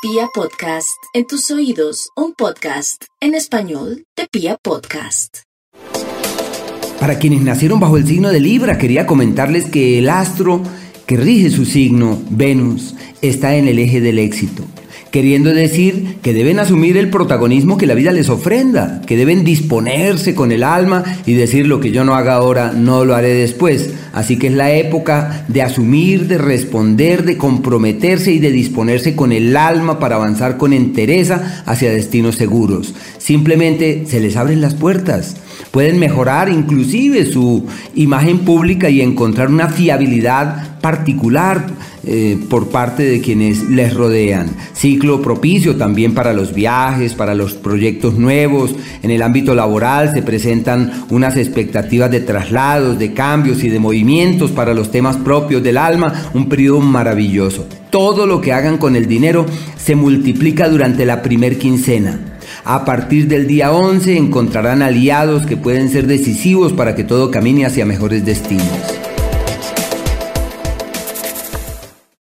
Pia Podcast, en tus oídos, un podcast en español de Pia Podcast. Para quienes nacieron bajo el signo de Libra, quería comentarles que el astro que rige su signo, Venus, está en el eje del éxito queriendo decir que deben asumir el protagonismo que la vida les ofrenda, que deben disponerse con el alma y decir lo que yo no haga ahora, no lo haré después. Así que es la época de asumir, de responder, de comprometerse y de disponerse con el alma para avanzar con entereza hacia destinos seguros. Simplemente se les abren las puertas. Pueden mejorar inclusive su imagen pública y encontrar una fiabilidad particular eh, por parte de quienes les rodean. Ciclo propicio también para los viajes, para los proyectos nuevos. En el ámbito laboral se presentan unas expectativas de traslados, de cambios y de movimientos para los temas propios del alma. Un periodo maravilloso. Todo lo que hagan con el dinero se multiplica durante la primer quincena. A partir del día 11 encontrarán aliados que pueden ser decisivos para que todo camine hacia mejores destinos.